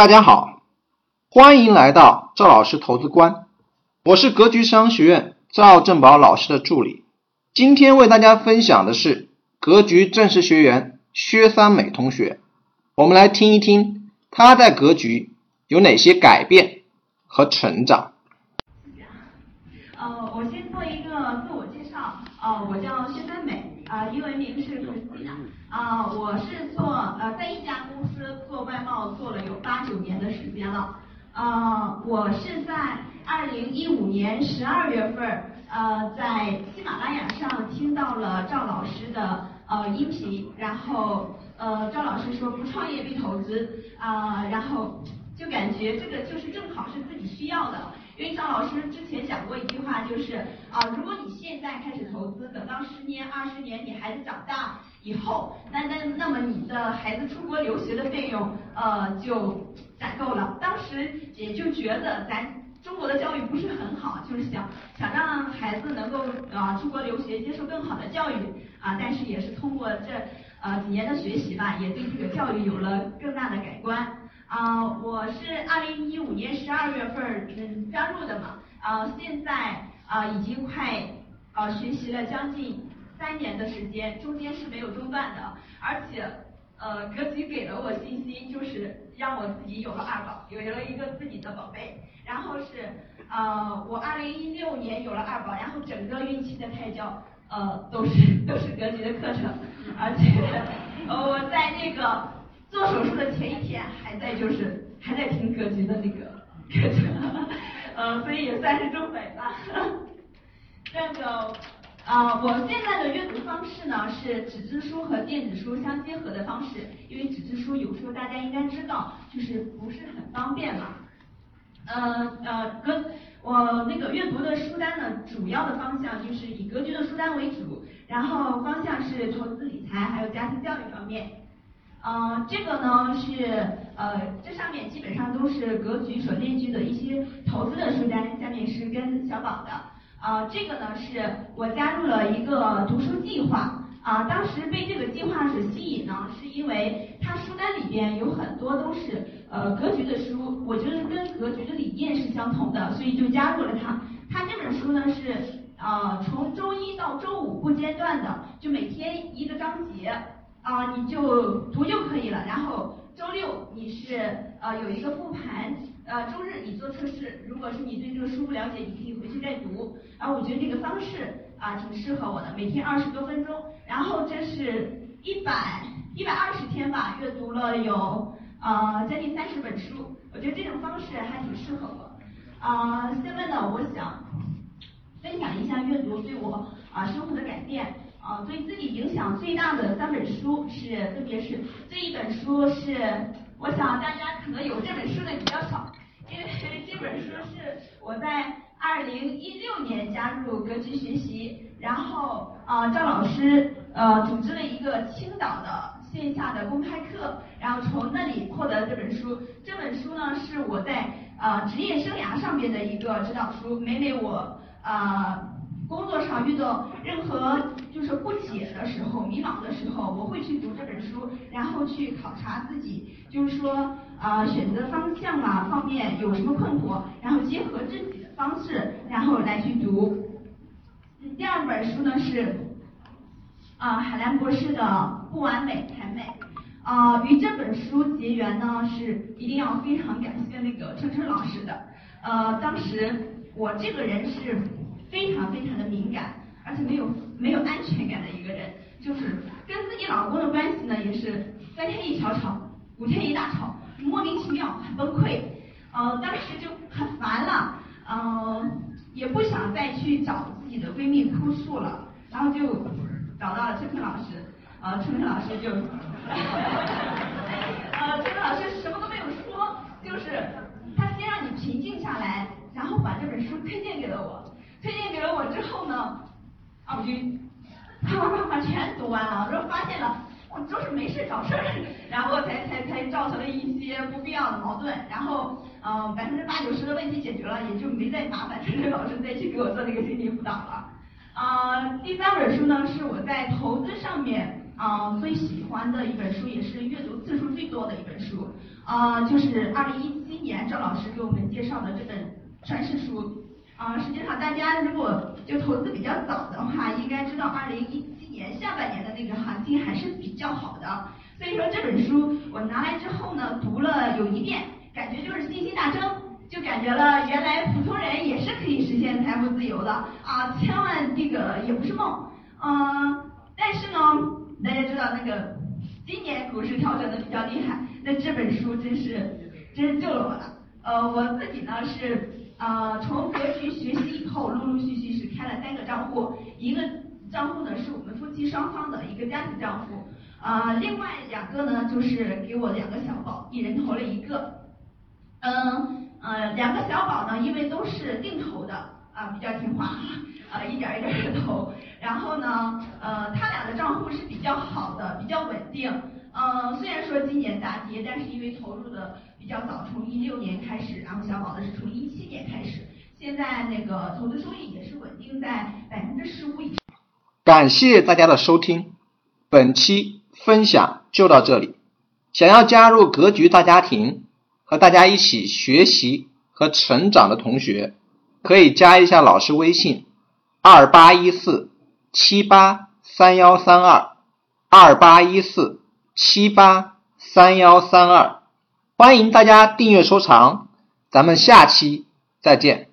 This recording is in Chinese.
大家好，欢迎来到赵老师投资观，我是格局商学院赵正宝老师的助理。今天为大家分享的是格局正式学员薛三美同学，我们来听一听他在格局有哪些改变和成长。呃，我先做一个自我介绍，呃，我叫薛三美，呃，英文名是无锡的啊，我是做呃在一家公司做外贸做了有八九年的时间了，呃，我是在二零一五年十二月份，呃，在喜马拉雅上听到了赵老师的呃音频，然后呃赵老师说不创业必投资，啊，然后就感觉这个就是正好是自己需要的。因为赵老师之前啊，如果你现在开始投资，等到十年、二十年，你孩子长大以后，那那那么你的孩子出国留学的费用，呃，就攒够了。当时也就觉得咱中国的教育不是很好，就是想想让孩子能够啊出国留学，接受更好的教育啊。但是也是通过这呃几年的学习吧，也对这个教育有了更大的改观。啊，我是二零一五年十二月份嗯加入的嘛，啊，现在啊已经快啊学习了将近三年的时间，中间是没有中断的，而且呃格局给了我信心，就是让我自己有了二宝，有了一个自己的宝贝，然后是呃我二零一六年有了二宝，然后整个孕期的胎教呃都是都是格局的课程，而且呃我在那个。做手术的前一天还在就是还在听格局的那个课程，嗯，所以也算是中北吧。那个啊，我现在的阅读方式呢是纸质书和电子书相结合的方式，因为纸质书有时候大家应该知道就是不是很方便嘛。呃呃，跟我那个阅读的书单呢，主要的方向就是以格局的书单为主，然后方向是投资理财还有家庭教育方面。嗯，这个呢是呃，这上面基本上都是格局所列举的一些投资的书单，下面是跟小宝的。啊，这个呢是我加入了一个读书计划，啊，当时被这个计划所吸引呢，是因为它书单里边有很多都是呃格局的书，我觉得跟格局的理念是相同的，所以就加入了它。它这本书呢是呃从周一到周五不间断的，就每天一个章节。啊，你就读就可以了。然后周六你是呃有一个复盘，呃周日你做测试。如果是你对这个书不了解，你可以回去再读。然后我觉得这个方式啊挺适合我的，每天二十多分钟。然后这是一百一百二十天吧，阅读了有呃将近三十本书。我觉得这种方式还挺适合我。啊，下面呢我想分享一下阅读对我啊生活的改变。啊，对自己影响最大的三本书是，分别是这一本书是，我想大家可能有这本书的比较少，因为这本书是我在二零一六年加入格局学习，然后啊赵老师呃组织了一个青岛的线下的公开课，然后从那里获得这本书。这本书呢是我在啊职业生涯上面的一个指导书，每每我啊。工作上遇到任何就是不解的时候、迷茫的时候，我会去读这本书，然后去考察自己，就是说啊选择方向啊方面有什么困惑，然后结合自己的方式，然后来去读。第二本书呢是啊海兰博士的《不完美才美》，啊与这本书结缘呢是一定要非常感谢那个春春老师的，呃当时我这个人是。非常非常的敏感，而且没有没有安全感的一个人，就是跟自己老公的关系呢，也是三天一小吵，五天一大吵，莫名其妙，很崩溃。呃，当时就很烦了，嗯，也不想再去找自己的闺蜜哭诉了，然后就找到了春春老师，呃，春春老师就，呃，春春老师什么都没有说，就是他先让你平静下来，然后把这本书推荐给了我。推荐给了我之后呢，啊，我就啪啪啪全读完了，然后发现了我都是没事找事儿，然后才才才造成了一些不必要的矛盾，然后嗯百分之八九十的问题解决了，也就没再麻烦陈晨老师再去给我做那个心理辅导了。啊，第三本书呢是我在投资上面啊最喜欢的一本书，也是阅读次数最多的一本书，啊就是二零一七年赵老师给我们介绍的这本传世书。啊，实际上大家如果就投资比较早的话，应该知道二零一七年下半年的那个行情还是比较好的。所以说这本书我拿来之后呢，读了有一遍，感觉就是信心大增，就感觉了原来普通人也是可以实现财富自由的啊！千万这个也不是梦，嗯，但是呢，大家知道那个今年股市调整的比较厉害，那这本书真是真是救了我了。呃，我自己呢是。呃，从格局学习以后，陆陆续续是开了三个账户，一个账户呢是我们夫妻双方的一个家庭账户，呃，另外两个呢就是给我两个小宝，一人投了一个，嗯呃，两个小宝呢因为都是定投的啊，比较听话，呃，一点一点的投，然后呢，呃，他俩的账户是比较好的，比较稳定。呃，虽然说今年大跌，但是因为投入的比较早，从一六年开始，然后小宝的是从一七年开始，现在那个投资收益也是稳定在百分之十五以上。感谢大家的收听，本期分享就到这里。想要加入格局大家庭，和大家一起学习和成长的同学，可以加一下老师微信：二八一四七八三幺三二二八一四。七八三幺三二，欢迎大家订阅收藏，咱们下期再见。